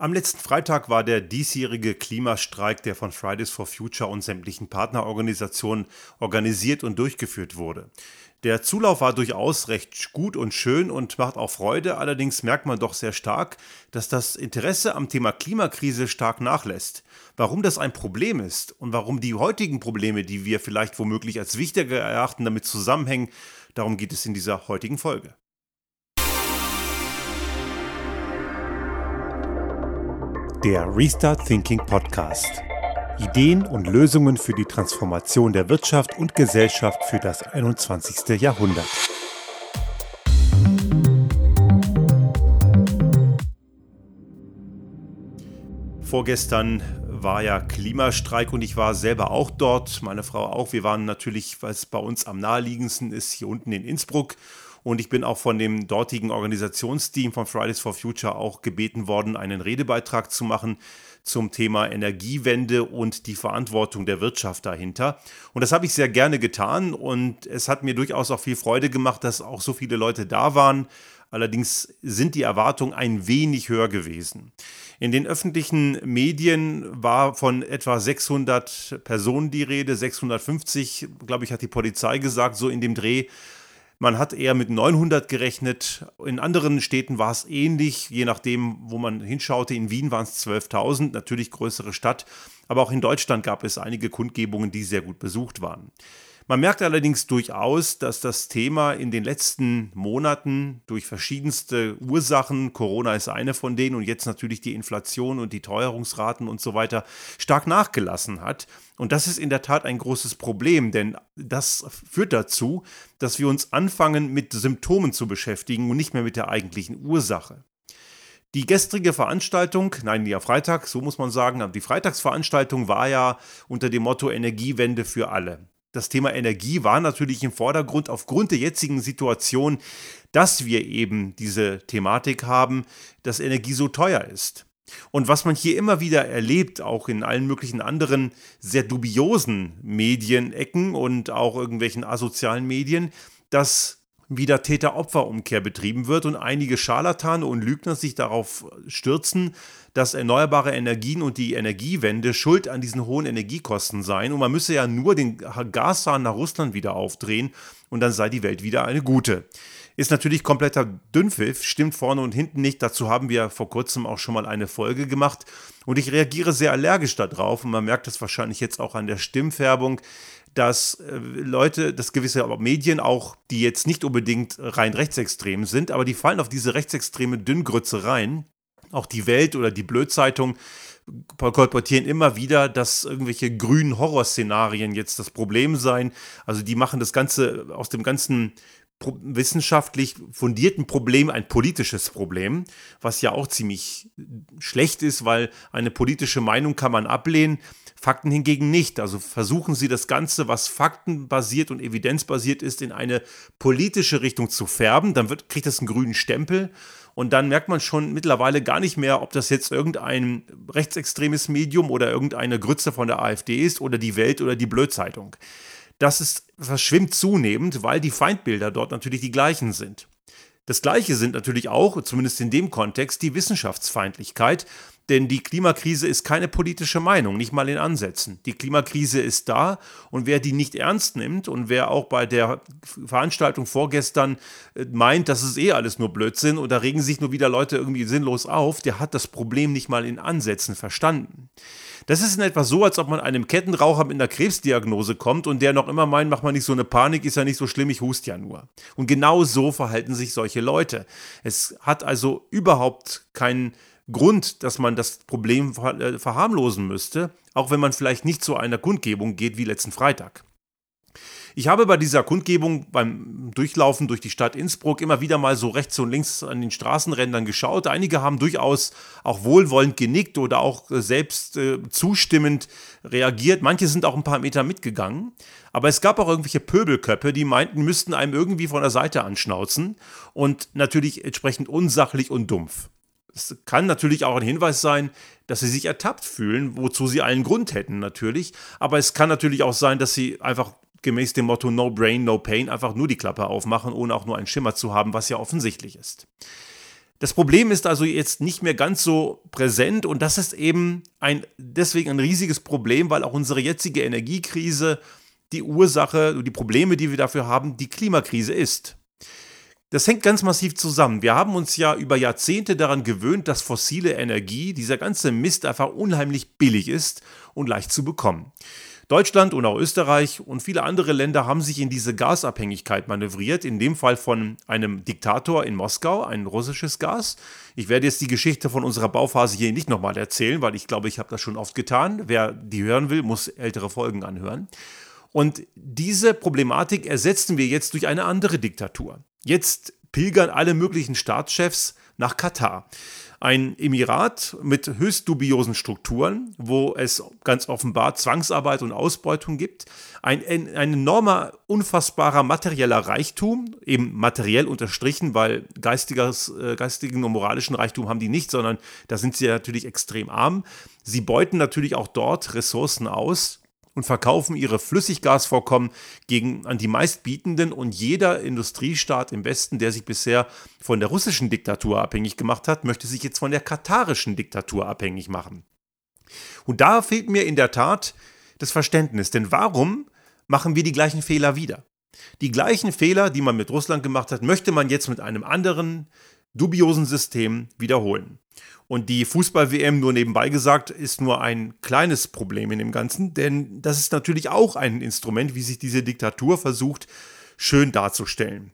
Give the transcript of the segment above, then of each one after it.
Am letzten Freitag war der diesjährige Klimastreik, der von Fridays for Future und sämtlichen Partnerorganisationen organisiert und durchgeführt wurde. Der Zulauf war durchaus recht gut und schön und macht auch Freude, allerdings merkt man doch sehr stark, dass das Interesse am Thema Klimakrise stark nachlässt. Warum das ein Problem ist und warum die heutigen Probleme, die wir vielleicht womöglich als wichtiger erachten, damit zusammenhängen, darum geht es in dieser heutigen Folge. Der Restart Thinking Podcast. Ideen und Lösungen für die Transformation der Wirtschaft und Gesellschaft für das 21. Jahrhundert. Vorgestern war ja Klimastreik und ich war selber auch dort, meine Frau auch. Wir waren natürlich, weil es bei uns am naheliegendsten ist, hier unten in Innsbruck und ich bin auch von dem dortigen Organisationsteam von Fridays for Future auch gebeten worden, einen Redebeitrag zu machen zum Thema Energiewende und die Verantwortung der Wirtschaft dahinter. Und das habe ich sehr gerne getan und es hat mir durchaus auch viel Freude gemacht, dass auch so viele Leute da waren. Allerdings sind die Erwartungen ein wenig höher gewesen. In den öffentlichen Medien war von etwa 600 Personen die Rede, 650, glaube ich, hat die Polizei gesagt, so in dem Dreh. Man hat eher mit 900 gerechnet. In anderen Städten war es ähnlich, je nachdem, wo man hinschaute. In Wien waren es 12.000, natürlich größere Stadt. Aber auch in Deutschland gab es einige Kundgebungen, die sehr gut besucht waren. Man merkt allerdings durchaus, dass das Thema in den letzten Monaten durch verschiedenste Ursachen, Corona ist eine von denen und jetzt natürlich die Inflation und die Teuerungsraten und so weiter, stark nachgelassen hat. Und das ist in der Tat ein großes Problem, denn das führt dazu, dass wir uns anfangen, mit Symptomen zu beschäftigen und nicht mehr mit der eigentlichen Ursache. Die gestrige Veranstaltung, nein, ja Freitag, so muss man sagen, die Freitagsveranstaltung war ja unter dem Motto Energiewende für alle das Thema Energie war natürlich im Vordergrund aufgrund der jetzigen Situation, dass wir eben diese Thematik haben, dass Energie so teuer ist. Und was man hier immer wieder erlebt, auch in allen möglichen anderen sehr dubiosen Medienecken und auch irgendwelchen asozialen Medien, dass wieder Täter-Opfer-Umkehr betrieben wird und einige Scharlatane und Lügner sich darauf stürzen, dass erneuerbare Energien und die Energiewende schuld an diesen hohen Energiekosten seien. Und man müsse ja nur den Gashahn nach Russland wieder aufdrehen und dann sei die Welt wieder eine gute. Ist natürlich kompletter Dünnpfiff, stimmt vorne und hinten nicht. Dazu haben wir vor kurzem auch schon mal eine Folge gemacht. Und ich reagiere sehr allergisch darauf. Und man merkt das wahrscheinlich jetzt auch an der Stimmfärbung dass äh, Leute, dass gewisse Medien auch, die jetzt nicht unbedingt rein rechtsextrem sind, aber die fallen auf diese rechtsextreme Dünngrütze rein. Auch die Welt oder die Blödzeitung kolportieren immer wieder, dass irgendwelche grünen Horrorszenarien jetzt das Problem seien. Also die machen das Ganze aus dem ganzen wissenschaftlich fundierten Problem ein politisches Problem, was ja auch ziemlich schlecht ist, weil eine politische Meinung kann man ablehnen, Fakten hingegen nicht. Also versuchen Sie das Ganze, was faktenbasiert und evidenzbasiert ist, in eine politische Richtung zu färben. Dann wird, kriegt das einen grünen Stempel. Und dann merkt man schon mittlerweile gar nicht mehr, ob das jetzt irgendein rechtsextremes Medium oder irgendeine Grütze von der AfD ist oder die Welt oder die Blödzeitung. Das ist, verschwimmt zunehmend, weil die Feindbilder dort natürlich die gleichen sind. Das Gleiche sind natürlich auch, zumindest in dem Kontext, die Wissenschaftsfeindlichkeit. Denn die Klimakrise ist keine politische Meinung, nicht mal in Ansätzen. Die Klimakrise ist da und wer die nicht ernst nimmt und wer auch bei der Veranstaltung vorgestern äh, meint, das ist eh alles nur Blödsinn und da regen sich nur wieder Leute irgendwie sinnlos auf, der hat das Problem nicht mal in Ansätzen verstanden. Das ist in etwa so, als ob man einem Kettenraucher mit einer Krebsdiagnose kommt und der noch immer meint, mach mal nicht so eine Panik, ist ja nicht so schlimm, ich hust ja nur. Und genau so verhalten sich solche Leute. Es hat also überhaupt keinen Grund, dass man das Problem äh, verharmlosen müsste, auch wenn man vielleicht nicht zu einer Kundgebung geht wie letzten Freitag. Ich habe bei dieser Kundgebung beim Durchlaufen durch die Stadt Innsbruck immer wieder mal so rechts und links an den Straßenrändern geschaut. Einige haben durchaus auch wohlwollend genickt oder auch äh, selbst äh, zustimmend reagiert. Manche sind auch ein paar Meter mitgegangen. Aber es gab auch irgendwelche Pöbelköpfe, die meinten, müssten einem irgendwie von der Seite anschnauzen und natürlich entsprechend unsachlich und dumpf. Es kann natürlich auch ein Hinweis sein, dass sie sich ertappt fühlen, wozu sie allen Grund hätten natürlich. Aber es kann natürlich auch sein, dass sie einfach gemäß dem Motto No Brain, No Pain einfach nur die Klappe aufmachen, ohne auch nur einen Schimmer zu haben, was ja offensichtlich ist. Das Problem ist also jetzt nicht mehr ganz so präsent und das ist eben ein, deswegen ein riesiges Problem, weil auch unsere jetzige Energiekrise die Ursache, die Probleme, die wir dafür haben, die Klimakrise ist. Das hängt ganz massiv zusammen. Wir haben uns ja über Jahrzehnte daran gewöhnt, dass fossile Energie, dieser ganze Mist einfach unheimlich billig ist und leicht zu bekommen. Deutschland und auch Österreich und viele andere Länder haben sich in diese Gasabhängigkeit manövriert, in dem Fall von einem Diktator in Moskau, ein russisches Gas. Ich werde jetzt die Geschichte von unserer Bauphase hier nicht nochmal erzählen, weil ich glaube, ich habe das schon oft getan. Wer die hören will, muss ältere Folgen anhören. Und diese Problematik ersetzen wir jetzt durch eine andere Diktatur. Jetzt pilgern alle möglichen Staatschefs nach Katar. Ein Emirat mit höchst dubiosen Strukturen, wo es ganz offenbar Zwangsarbeit und Ausbeutung gibt. Ein, ein, enormer, unfassbarer materieller Reichtum, eben materiell unterstrichen, weil geistiges, äh, geistigen und moralischen Reichtum haben die nicht, sondern da sind sie natürlich extrem arm. Sie beuten natürlich auch dort Ressourcen aus, und verkaufen ihre Flüssiggasvorkommen gegen, an die meistbietenden und jeder Industriestaat im Westen, der sich bisher von der russischen Diktatur abhängig gemacht hat, möchte sich jetzt von der katarischen Diktatur abhängig machen. Und da fehlt mir in der Tat das Verständnis, denn warum machen wir die gleichen Fehler wieder? Die gleichen Fehler, die man mit Russland gemacht hat, möchte man jetzt mit einem anderen dubiosen System wiederholen. Und die Fußball-WM, nur nebenbei gesagt, ist nur ein kleines Problem in dem Ganzen, denn das ist natürlich auch ein Instrument, wie sich diese Diktatur versucht, schön darzustellen.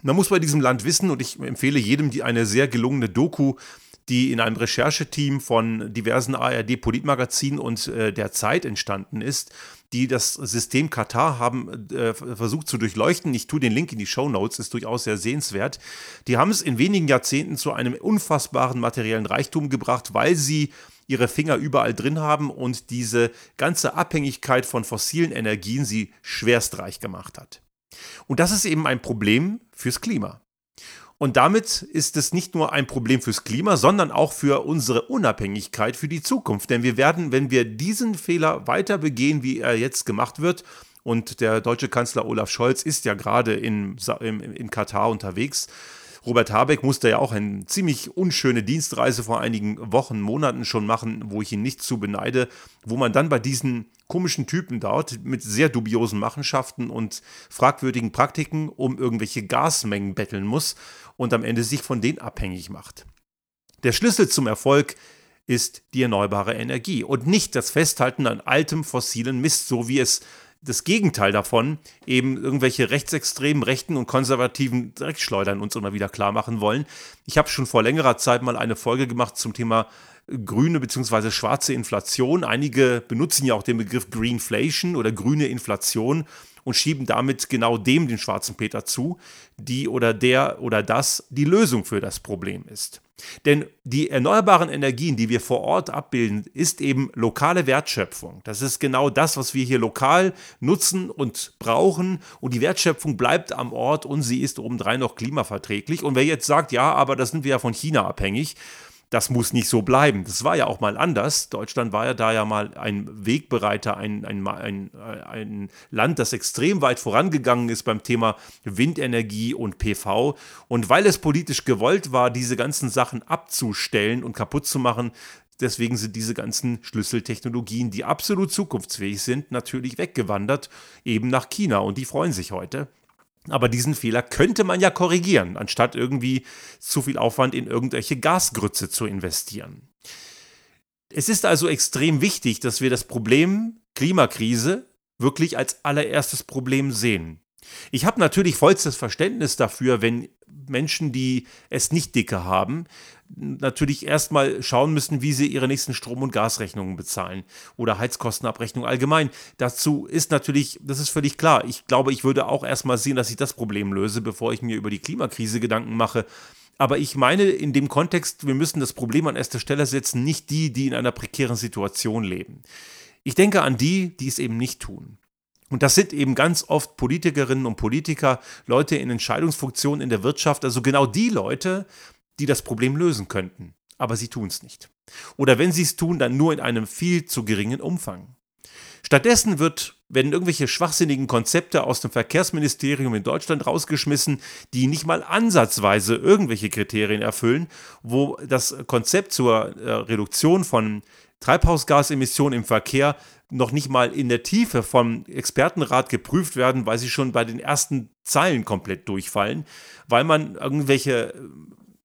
Man muss bei diesem Land wissen, und ich empfehle jedem die eine sehr gelungene Doku, die in einem Rechercheteam von diversen ARD-Politmagazinen und äh, der Zeit entstanden ist, die das System Katar haben äh, versucht zu durchleuchten. Ich tue den Link in die Show Notes, ist durchaus sehr sehenswert. Die haben es in wenigen Jahrzehnten zu einem unfassbaren materiellen Reichtum gebracht, weil sie ihre Finger überall drin haben und diese ganze Abhängigkeit von fossilen Energien sie schwerstreich gemacht hat. Und das ist eben ein Problem fürs Klima. Und damit ist es nicht nur ein Problem fürs Klima, sondern auch für unsere Unabhängigkeit für die Zukunft. Denn wir werden, wenn wir diesen Fehler weiter begehen, wie er jetzt gemacht wird, und der deutsche Kanzler Olaf Scholz ist ja gerade in, in, in Katar unterwegs, Robert Habeck musste ja auch eine ziemlich unschöne Dienstreise vor einigen Wochen, Monaten schon machen, wo ich ihn nicht zu beneide, wo man dann bei diesen komischen Typen dort mit sehr dubiosen Machenschaften und fragwürdigen Praktiken um irgendwelche Gasmengen betteln muss und am Ende sich von denen abhängig macht. Der Schlüssel zum Erfolg ist die erneuerbare Energie und nicht das Festhalten an altem fossilen Mist, so wie es das Gegenteil davon, eben irgendwelche rechtsextremen, rechten und konservativen Dreckschleudern uns immer wieder klar machen wollen. Ich habe schon vor längerer Zeit mal eine Folge gemacht zum Thema grüne bzw. schwarze Inflation. Einige benutzen ja auch den Begriff Greenflation oder grüne Inflation und schieben damit genau dem den schwarzen Peter zu, die oder der oder das die Lösung für das Problem ist. Denn die erneuerbaren Energien, die wir vor Ort abbilden, ist eben lokale Wertschöpfung. Das ist genau das, was wir hier lokal nutzen und brauchen. Und die Wertschöpfung bleibt am Ort und sie ist obendrein noch klimaverträglich. Und wer jetzt sagt, ja, aber das sind wir ja von China abhängig, das muss nicht so bleiben. Das war ja auch mal anders. Deutschland war ja da ja mal ein Wegbereiter, ein, ein, ein, ein Land, das extrem weit vorangegangen ist beim Thema Windenergie und PV. Und weil es politisch gewollt war, diese ganzen Sachen abzustellen und kaputt zu machen, Deswegen sind diese ganzen Schlüsseltechnologien, die absolut zukunftsfähig sind, natürlich weggewandert, eben nach China. Und die freuen sich heute. Aber diesen Fehler könnte man ja korrigieren, anstatt irgendwie zu viel Aufwand in irgendwelche Gasgrütze zu investieren. Es ist also extrem wichtig, dass wir das Problem Klimakrise wirklich als allererstes Problem sehen. Ich habe natürlich vollstes Verständnis dafür, wenn Menschen, die es nicht dicke haben, natürlich erstmal schauen müssen, wie sie ihre nächsten Strom- und Gasrechnungen bezahlen oder Heizkostenabrechnung allgemein. Dazu ist natürlich, das ist völlig klar. Ich glaube, ich würde auch erstmal sehen, dass ich das Problem löse, bevor ich mir über die Klimakrise Gedanken mache. Aber ich meine in dem Kontext, wir müssen das Problem an erster Stelle setzen, nicht die, die in einer prekären Situation leben. Ich denke an die, die es eben nicht tun. Und das sind eben ganz oft Politikerinnen und Politiker, Leute in Entscheidungsfunktionen in der Wirtschaft, also genau die Leute, die das Problem lösen könnten. Aber sie tun es nicht. Oder wenn sie es tun, dann nur in einem viel zu geringen Umfang. Stattdessen wird, werden irgendwelche schwachsinnigen Konzepte aus dem Verkehrsministerium in Deutschland rausgeschmissen, die nicht mal ansatzweise irgendwelche Kriterien erfüllen, wo das Konzept zur äh, Reduktion von Treibhausgasemissionen im Verkehr noch nicht mal in der Tiefe vom Expertenrat geprüft werden, weil sie schon bei den ersten Zeilen komplett durchfallen, weil man irgendwelche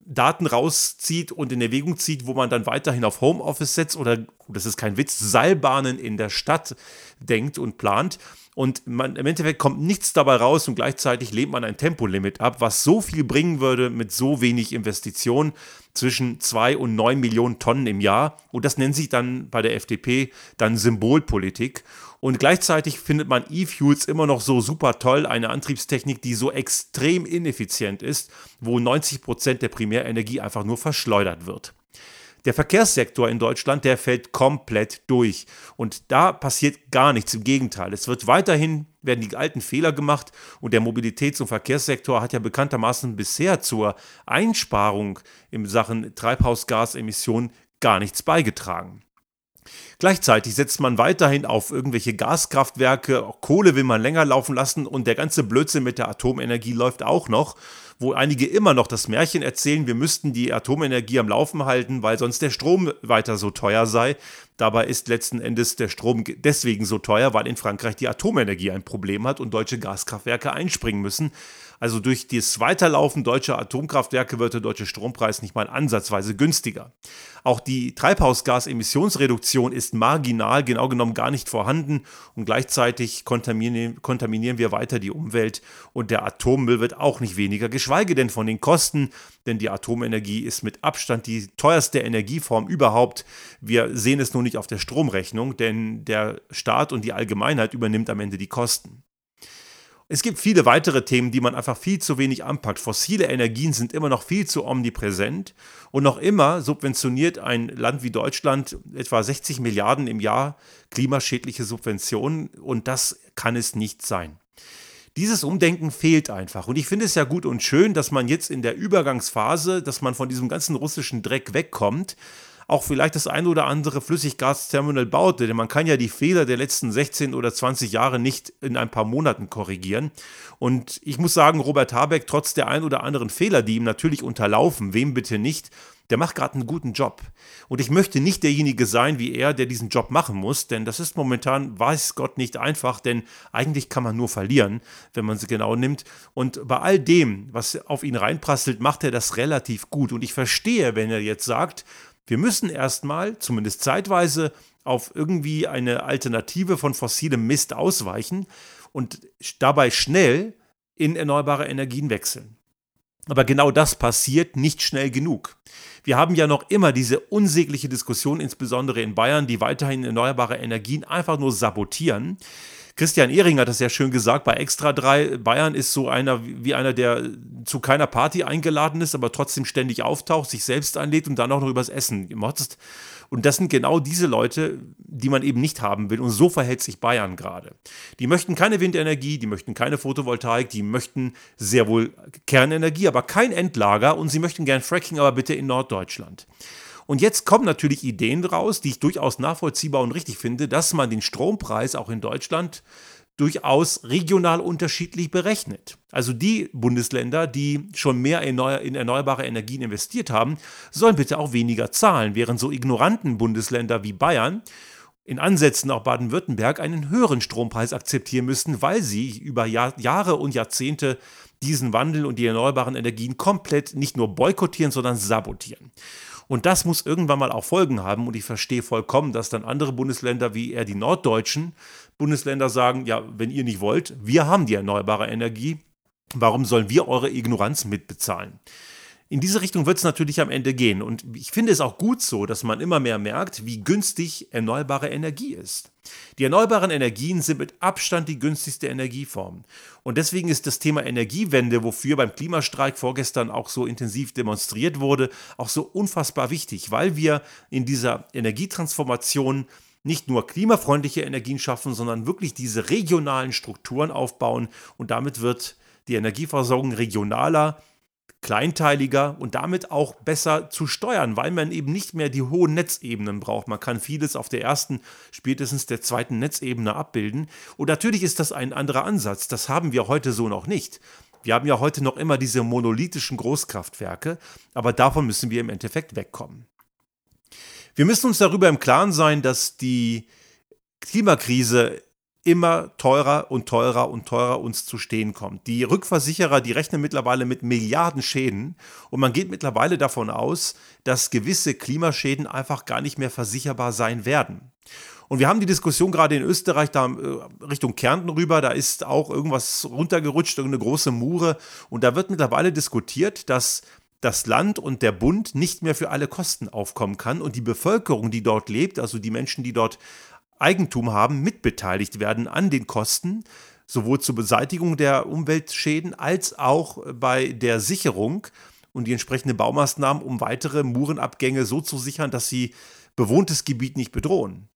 Daten rauszieht und in Erwägung zieht, wo man dann weiterhin auf Homeoffice setzt oder, das ist kein Witz, Seilbahnen in der Stadt denkt und plant. Und man, im Endeffekt kommt nichts dabei raus und gleichzeitig lehnt man ein Tempolimit ab, was so viel bringen würde mit so wenig Investitionen zwischen 2 und 9 Millionen Tonnen im Jahr. Und das nennt sich dann bei der FDP dann Symbolpolitik. Und gleichzeitig findet man E-Fuels immer noch so super toll, eine Antriebstechnik, die so extrem ineffizient ist, wo 90 Prozent der Primärenergie einfach nur verschleudert wird. Der Verkehrssektor in Deutschland, der fällt komplett durch. Und da passiert gar nichts. Im Gegenteil. Es wird weiterhin, werden die alten Fehler gemacht. Und der Mobilitäts- und Verkehrssektor hat ja bekanntermaßen bisher zur Einsparung in Sachen Treibhausgasemissionen gar nichts beigetragen. Gleichzeitig setzt man weiterhin auf irgendwelche Gaskraftwerke, Kohle will man länger laufen lassen und der ganze Blödsinn mit der Atomenergie läuft auch noch, wo einige immer noch das Märchen erzählen, wir müssten die Atomenergie am Laufen halten, weil sonst der Strom weiter so teuer sei. Dabei ist letzten Endes der Strom deswegen so teuer, weil in Frankreich die Atomenergie ein Problem hat und deutsche Gaskraftwerke einspringen müssen. Also durch das Weiterlaufen deutscher Atomkraftwerke wird der deutsche Strompreis nicht mal ansatzweise günstiger. Auch die Treibhausgasemissionsreduktion ist marginal, genau genommen gar nicht vorhanden und gleichzeitig kontaminieren, wir weiter die Umwelt und der Atommüll wird auch nicht weniger, geschweige denn von den Kosten, denn die Atomenergie ist mit Abstand die teuerste Energieform überhaupt. Wir sehen es nur nicht auf der Stromrechnung, denn der Staat und die Allgemeinheit übernimmt am Ende die Kosten. Es gibt viele weitere Themen, die man einfach viel zu wenig anpackt. Fossile Energien sind immer noch viel zu omnipräsent und noch immer subventioniert ein Land wie Deutschland etwa 60 Milliarden im Jahr klimaschädliche Subventionen und das kann es nicht sein. Dieses Umdenken fehlt einfach. Und ich finde es ja gut und schön, dass man jetzt in der Übergangsphase, dass man von diesem ganzen russischen Dreck wegkommt, auch vielleicht das ein oder andere Flüssiggasterminal baute. Denn man kann ja die Fehler der letzten 16 oder 20 Jahre nicht in ein paar Monaten korrigieren. Und ich muss sagen, Robert Habeck, trotz der ein oder anderen Fehler, die ihm natürlich unterlaufen, wem bitte nicht, der macht gerade einen guten Job. Und ich möchte nicht derjenige sein wie er, der diesen Job machen muss, denn das ist momentan, weiß Gott, nicht einfach, denn eigentlich kann man nur verlieren, wenn man sie genau nimmt. Und bei all dem, was auf ihn reinprasselt, macht er das relativ gut. Und ich verstehe, wenn er jetzt sagt, wir müssen erstmal, zumindest zeitweise, auf irgendwie eine Alternative von fossilem Mist ausweichen und dabei schnell in erneuerbare Energien wechseln. Aber genau das passiert nicht schnell genug. Wir haben ja noch immer diese unsägliche Diskussion, insbesondere in Bayern, die weiterhin erneuerbare Energien einfach nur sabotieren. Christian Ehring hat das ja schön gesagt bei Extra 3. Bayern ist so einer wie einer, der zu keiner Party eingeladen ist, aber trotzdem ständig auftaucht, sich selbst einlädt und dann auch noch übers Essen motzt. Und das sind genau diese Leute, die man eben nicht haben will. Und so verhält sich Bayern gerade. Die möchten keine Windenergie, die möchten keine Photovoltaik, die möchten sehr wohl Kernenergie, aber kein Endlager. Und sie möchten gern Fracking, aber bitte in Norddeutschland. Und jetzt kommen natürlich Ideen raus, die ich durchaus nachvollziehbar und richtig finde, dass man den Strompreis auch in Deutschland durchaus regional unterschiedlich berechnet. Also die Bundesländer, die schon mehr in erneuerbare Energien investiert haben, sollen bitte auch weniger zahlen, während so ignoranten Bundesländer wie Bayern in Ansätzen auch Baden-Württemberg einen höheren Strompreis akzeptieren müssen, weil sie über Jahr, Jahre und Jahrzehnte diesen Wandel und die erneuerbaren Energien komplett nicht nur boykottieren, sondern sabotieren. Und das muss irgendwann mal auch Folgen haben. Und ich verstehe vollkommen, dass dann andere Bundesländer wie eher die norddeutschen Bundesländer sagen, ja, wenn ihr nicht wollt, wir haben die erneuerbare Energie, warum sollen wir eure Ignoranz mitbezahlen? In diese Richtung wird es natürlich am Ende gehen. Und ich finde es auch gut so, dass man immer mehr merkt, wie günstig erneuerbare Energie ist. Die erneuerbaren Energien sind mit Abstand die günstigste Energieform. Und deswegen ist das Thema Energiewende, wofür beim Klimastreik vorgestern auch so intensiv demonstriert wurde, auch so unfassbar wichtig, weil wir in dieser Energietransformation nicht nur klimafreundliche Energien schaffen, sondern wirklich diese regionalen Strukturen aufbauen und damit wird die Energieversorgung regionaler, kleinteiliger und damit auch besser zu steuern, weil man eben nicht mehr die hohen Netzebenen braucht. Man kann vieles auf der ersten, spätestens der zweiten Netzebene abbilden. Und natürlich ist das ein anderer Ansatz. Das haben wir heute so noch nicht. Wir haben ja heute noch immer diese monolithischen Großkraftwerke, aber davon müssen wir im Endeffekt wegkommen. Wir müssen uns darüber im Klaren sein, dass die Klimakrise immer teurer und teurer und teurer uns zu stehen kommt. Die Rückversicherer, die rechnen mittlerweile mit Milliarden Schäden und man geht mittlerweile davon aus, dass gewisse Klimaschäden einfach gar nicht mehr versicherbar sein werden. Und wir haben die Diskussion gerade in Österreich, da äh, Richtung Kärnten rüber, da ist auch irgendwas runtergerutscht, irgendeine große Mure. Und da wird mittlerweile diskutiert, dass das Land und der Bund nicht mehr für alle Kosten aufkommen kann und die Bevölkerung, die dort lebt, also die Menschen, die dort Eigentum haben, mitbeteiligt werden an den Kosten, sowohl zur Beseitigung der Umweltschäden als auch bei der Sicherung und die entsprechenden Baumaßnahmen, um weitere Murenabgänge so zu sichern, dass sie bewohntes Gebiet nicht bedrohen.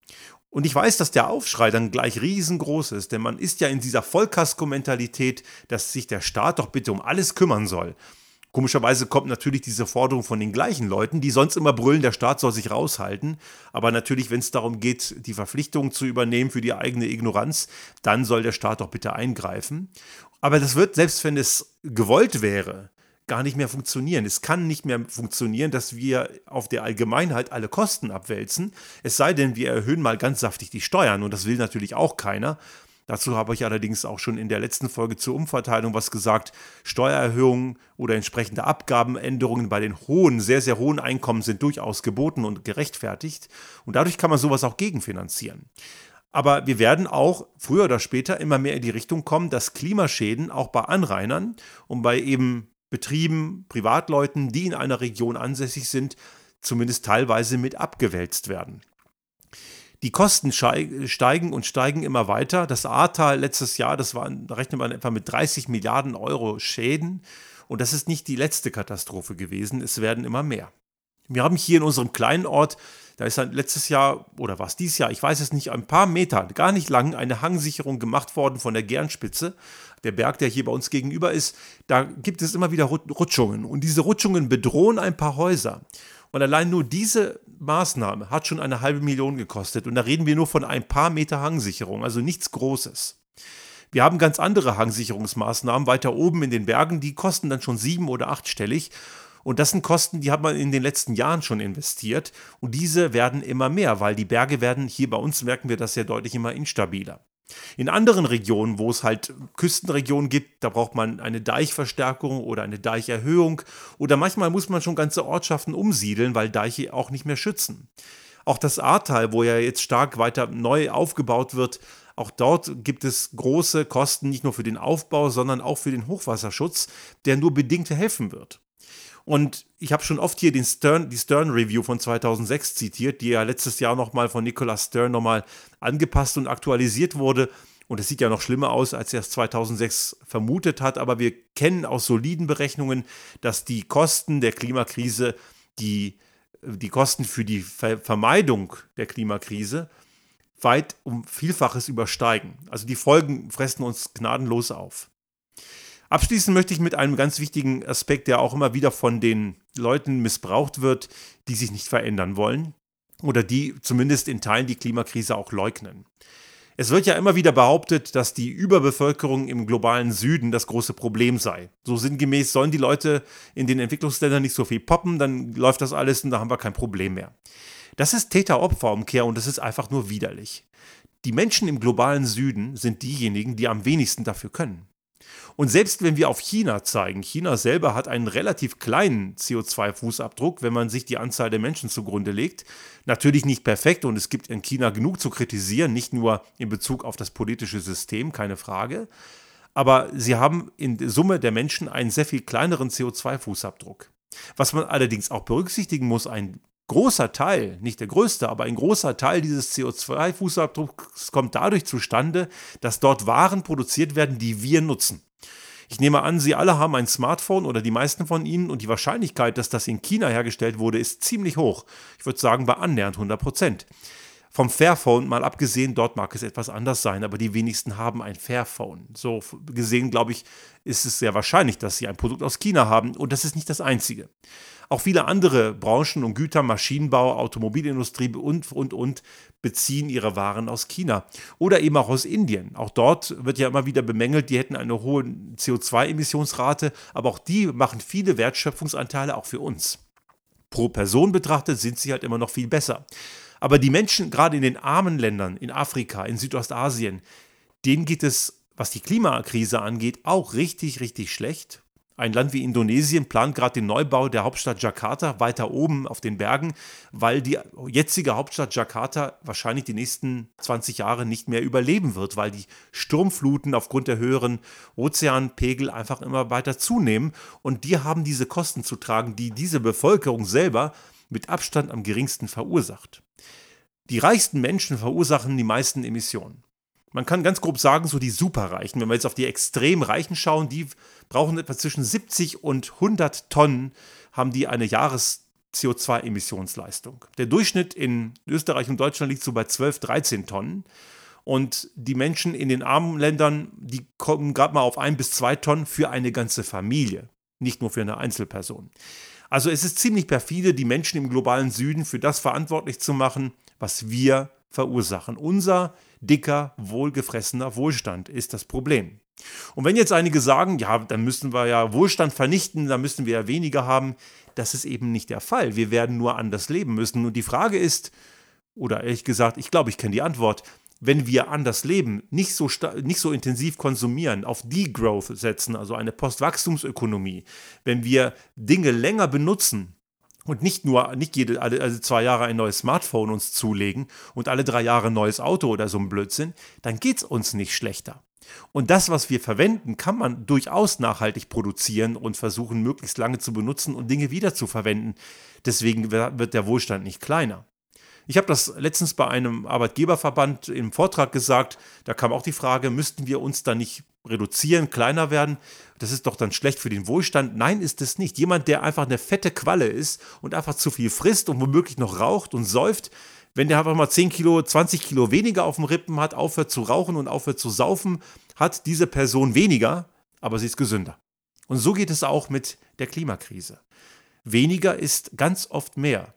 Und ich weiß, dass der Aufschrei dann gleich riesengroß ist, denn man ist ja in dieser Vollkasko-Mentalität, dass sich der Staat doch bitte um alles kümmern soll. Komischerweise kommt natürlich diese Forderung von den gleichen Leuten, die sonst immer brüllen, der Staat soll sich raushalten. Aber natürlich, wenn es darum geht, die Verpflichtung zu übernehmen für die eigene Ignoranz, dann soll der Staat doch bitte eingreifen. Aber das wird, selbst wenn es gewollt wäre, gar nicht mehr funktionieren. Es kann nicht mehr funktionieren, dass wir auf der Allgemeinheit alle Kosten abwälzen. Es sei denn, wir erhöhen mal ganz saftig die Steuern. Und das will natürlich auch keiner. Dazu habe ich allerdings auch schon in der letzten Folge zur Umverteilung was gesagt. Steuererhöhungen oder entsprechende Abgabenänderungen bei den hohen, sehr, sehr hohen Einkommen sind durchaus geboten und gerechtfertigt. Und dadurch kann man sowas auch gegenfinanzieren. Aber wir werden auch früher oder später immer mehr in die Richtung kommen, dass Klimaschäden auch bei Anrainern und bei eben Betrieben, Privatleuten, die in einer Region ansässig sind, zumindest teilweise mit abgewälzt werden. Die Kosten steigen und steigen immer weiter. Das Ahrtal letztes Jahr, das war, da rechnet man etwa mit 30 Milliarden Euro Schäden. Und das ist nicht die letzte Katastrophe gewesen. Es werden immer mehr. Wir haben hier in unserem kleinen Ort, da ist dann letztes Jahr oder war es dieses Jahr, ich weiß es nicht, ein paar Meter, gar nicht lang, eine Hangsicherung gemacht worden von der Gernspitze. Der Berg, der hier bei uns gegenüber ist, da gibt es immer wieder Rutschungen. Und diese Rutschungen bedrohen ein paar Häuser. Und allein nur diese Maßnahme hat schon eine halbe Million gekostet. Und da reden wir nur von ein paar Meter Hangsicherung, also nichts Großes. Wir haben ganz andere Hangsicherungsmaßnahmen weiter oben in den Bergen, die kosten dann schon sieben- oder achtstellig. Und das sind Kosten, die hat man in den letzten Jahren schon investiert. Und diese werden immer mehr, weil die Berge werden, hier bei uns merken wir das sehr deutlich, immer instabiler. In anderen Regionen, wo es halt Küstenregionen gibt, da braucht man eine Deichverstärkung oder eine Deicherhöhung oder manchmal muss man schon ganze Ortschaften umsiedeln, weil Deiche auch nicht mehr schützen. Auch das Ahrtal, wo ja jetzt stark weiter neu aufgebaut wird, auch dort gibt es große Kosten nicht nur für den Aufbau, sondern auch für den Hochwasserschutz, der nur bedingt helfen wird. Und ich habe schon oft hier den Stern, die Stern Review von 2006 zitiert, die ja letztes Jahr nochmal von Nicholas Stern nochmal angepasst und aktualisiert wurde. Und es sieht ja noch schlimmer aus, als er es 2006 vermutet hat. Aber wir kennen aus soliden Berechnungen, dass die Kosten der Klimakrise, die, die Kosten für die Ver Vermeidung der Klimakrise weit um Vielfaches übersteigen. Also die Folgen fressen uns gnadenlos auf. Abschließen möchte ich mit einem ganz wichtigen Aspekt, der auch immer wieder von den Leuten missbraucht wird, die sich nicht verändern wollen oder die zumindest in Teilen die Klimakrise auch leugnen. Es wird ja immer wieder behauptet, dass die Überbevölkerung im globalen Süden das große Problem sei. So sinngemäß sollen die Leute in den Entwicklungsländern nicht so viel poppen, dann läuft das alles und da haben wir kein Problem mehr. Das ist Täter-Opfer-Umkehr und das ist einfach nur widerlich. Die Menschen im globalen Süden sind diejenigen, die am wenigsten dafür können. Und selbst wenn wir auf China zeigen, China selber hat einen relativ kleinen CO2-Fußabdruck, wenn man sich die Anzahl der Menschen zugrunde legt. Natürlich nicht perfekt und es gibt in China genug zu kritisieren, nicht nur in Bezug auf das politische System, keine Frage. Aber sie haben in Summe der Menschen einen sehr viel kleineren CO2-Fußabdruck. Was man allerdings auch berücksichtigen muss, ein großer Teil, nicht der größte, aber ein großer Teil dieses CO2-Fußabdrucks kommt dadurch zustande, dass dort Waren produziert werden, die wir nutzen. Ich nehme an, Sie alle haben ein Smartphone oder die meisten von Ihnen und die Wahrscheinlichkeit, dass das in China hergestellt wurde, ist ziemlich hoch. Ich würde sagen bei annähernd 100 Prozent. Vom Fairphone mal abgesehen, dort mag es etwas anders sein, aber die wenigsten haben ein Fairphone. So gesehen, glaube ich, ist es sehr wahrscheinlich, dass sie ein Produkt aus China haben und das ist nicht das einzige. Auch viele andere Branchen und Güter, Maschinenbau, Automobilindustrie und, und, und beziehen ihre Waren aus China oder eben auch aus Indien. Auch dort wird ja immer wieder bemängelt, die hätten eine hohe CO2-Emissionsrate, aber auch die machen viele Wertschöpfungsanteile auch für uns. Pro Person betrachtet sind sie halt immer noch viel besser. Aber die Menschen, gerade in den armen Ländern, in Afrika, in Südostasien, denen geht es, was die Klimakrise angeht, auch richtig, richtig schlecht. Ein Land wie Indonesien plant gerade den Neubau der Hauptstadt Jakarta weiter oben auf den Bergen, weil die jetzige Hauptstadt Jakarta wahrscheinlich die nächsten 20 Jahre nicht mehr überleben wird, weil die Sturmfluten aufgrund der höheren Ozeanpegel einfach immer weiter zunehmen. Und die haben diese Kosten zu tragen, die diese Bevölkerung selber mit Abstand am geringsten verursacht. Die reichsten Menschen verursachen die meisten Emissionen. Man kann ganz grob sagen, so die Superreichen, wenn wir jetzt auf die extrem Reichen schauen, die brauchen etwa zwischen 70 und 100 Tonnen, haben die eine Jahres- CO2-Emissionsleistung. Der Durchschnitt in Österreich und Deutschland liegt so bei 12, 13 Tonnen. Und die Menschen in den armen Ländern, die kommen gerade mal auf ein bis zwei Tonnen für eine ganze Familie, nicht nur für eine Einzelperson. Also es ist ziemlich perfide, die Menschen im globalen Süden für das verantwortlich zu machen, was wir verursachen. Unser dicker, wohlgefressener Wohlstand ist das Problem. Und wenn jetzt einige sagen, ja, dann müssen wir ja Wohlstand vernichten, dann müssen wir ja weniger haben, das ist eben nicht der Fall. Wir werden nur anders leben müssen. Und die Frage ist, oder ehrlich gesagt, ich glaube, ich kenne die Antwort, wenn wir anders leben, nicht so, nicht so intensiv konsumieren, auf Degrowth setzen, also eine Postwachstumsökonomie, wenn wir Dinge länger benutzen und nicht nur, nicht jede, alle also zwei Jahre ein neues Smartphone uns zulegen und alle drei Jahre ein neues Auto oder so ein Blödsinn, dann geht es uns nicht schlechter. Und das, was wir verwenden, kann man durchaus nachhaltig produzieren und versuchen, möglichst lange zu benutzen und Dinge wiederzuverwenden. Deswegen wird der Wohlstand nicht kleiner. Ich habe das letztens bei einem Arbeitgeberverband im Vortrag gesagt. Da kam auch die Frage, müssten wir uns da nicht reduzieren, kleiner werden? Das ist doch dann schlecht für den Wohlstand. Nein, ist es nicht. Jemand, der einfach eine fette Qualle ist und einfach zu viel frisst und womöglich noch raucht und säuft, wenn der einfach mal 10 Kilo, 20 Kilo weniger auf dem Rippen hat, aufhört zu rauchen und aufhört zu saufen, hat diese Person weniger, aber sie ist gesünder. Und so geht es auch mit der Klimakrise. Weniger ist ganz oft mehr.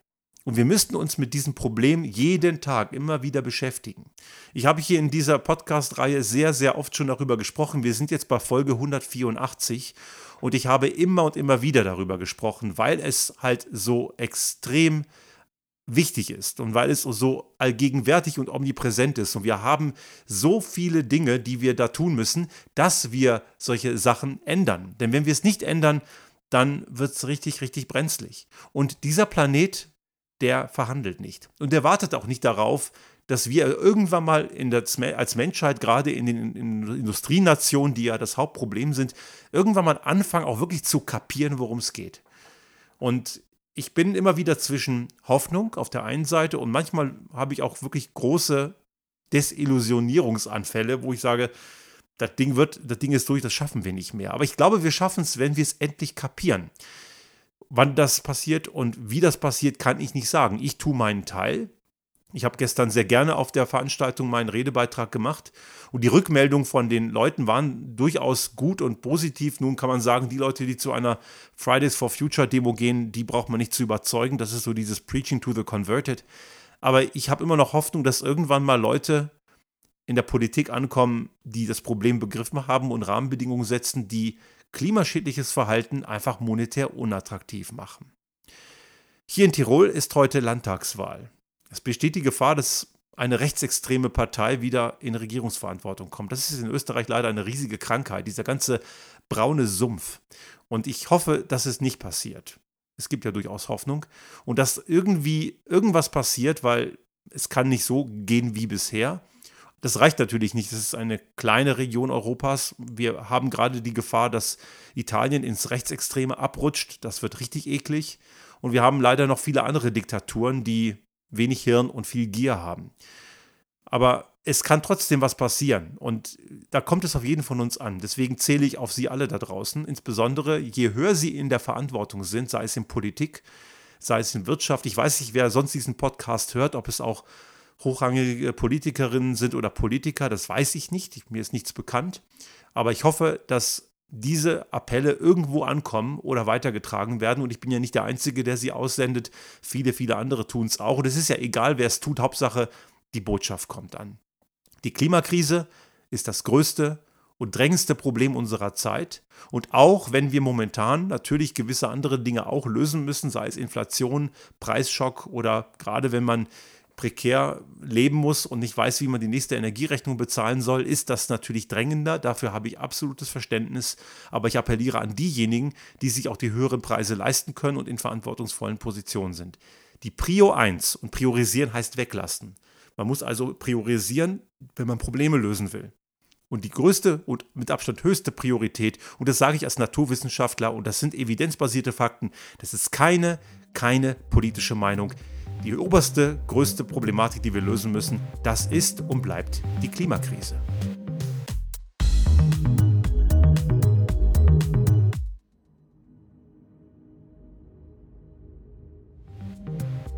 Und wir müssten uns mit diesem Problem jeden Tag immer wieder beschäftigen. Ich habe hier in dieser Podcast-Reihe sehr, sehr oft schon darüber gesprochen. Wir sind jetzt bei Folge 184 und ich habe immer und immer wieder darüber gesprochen, weil es halt so extrem wichtig ist und weil es so allgegenwärtig und omnipräsent ist. Und wir haben so viele Dinge, die wir da tun müssen, dass wir solche Sachen ändern. Denn wenn wir es nicht ändern, dann wird es richtig, richtig brenzlig. Und dieser Planet der verhandelt nicht. Und der wartet auch nicht darauf, dass wir irgendwann mal der, als Menschheit, gerade in den in Industrienationen, die ja das Hauptproblem sind, irgendwann mal anfangen, auch wirklich zu kapieren, worum es geht. Und ich bin immer wieder zwischen Hoffnung auf der einen Seite und manchmal habe ich auch wirklich große Desillusionierungsanfälle, wo ich sage, das Ding wird, das Ding ist durch, das schaffen wir nicht mehr. Aber ich glaube, wir schaffen es, wenn wir es endlich kapieren. Wann das passiert und wie das passiert, kann ich nicht sagen. Ich tue meinen Teil. Ich habe gestern sehr gerne auf der Veranstaltung meinen Redebeitrag gemacht und die Rückmeldungen von den Leuten waren durchaus gut und positiv. Nun kann man sagen, die Leute, die zu einer Fridays for Future Demo gehen, die braucht man nicht zu überzeugen. Das ist so dieses Preaching to the Converted. Aber ich habe immer noch Hoffnung, dass irgendwann mal Leute in der Politik ankommen, die das Problem begriffen haben und Rahmenbedingungen setzen, die klimaschädliches Verhalten einfach monetär unattraktiv machen. Hier in Tirol ist heute Landtagswahl. Es besteht die Gefahr, dass eine rechtsextreme Partei wieder in Regierungsverantwortung kommt. Das ist in Österreich leider eine riesige Krankheit, dieser ganze braune Sumpf. Und ich hoffe, dass es nicht passiert. Es gibt ja durchaus Hoffnung. Und dass irgendwie irgendwas passiert, weil es kann nicht so gehen wie bisher. Das reicht natürlich nicht. Das ist eine kleine Region Europas. Wir haben gerade die Gefahr, dass Italien ins Rechtsextreme abrutscht. Das wird richtig eklig. Und wir haben leider noch viele andere Diktaturen, die wenig Hirn und viel Gier haben. Aber es kann trotzdem was passieren. Und da kommt es auf jeden von uns an. Deswegen zähle ich auf Sie alle da draußen. Insbesondere, je höher Sie in der Verantwortung sind, sei es in Politik, sei es in Wirtschaft. Ich weiß nicht, wer sonst diesen Podcast hört, ob es auch hochrangige Politikerinnen sind oder Politiker, das weiß ich nicht. Mir ist nichts bekannt. Aber ich hoffe, dass diese Appelle irgendwo ankommen oder weitergetragen werden. Und ich bin ja nicht der Einzige, der sie aussendet. Viele, viele andere tun es auch. Und es ist ja egal, wer es tut. Hauptsache, die Botschaft kommt an. Die Klimakrise ist das größte und drängendste Problem unserer Zeit. Und auch wenn wir momentan natürlich gewisse andere Dinge auch lösen müssen, sei es Inflation, Preisschock oder gerade wenn man prekär leben muss und nicht weiß, wie man die nächste Energierechnung bezahlen soll, ist das natürlich drängender. Dafür habe ich absolutes Verständnis. Aber ich appelliere an diejenigen, die sich auch die höheren Preise leisten können und in verantwortungsvollen Positionen sind. Die Prio 1 und priorisieren heißt weglassen. Man muss also priorisieren, wenn man Probleme lösen will. Und die größte und mit Abstand höchste Priorität, und das sage ich als Naturwissenschaftler, und das sind evidenzbasierte Fakten, das ist keine, keine politische Meinung. Die oberste, größte Problematik, die wir lösen müssen, das ist und bleibt die Klimakrise.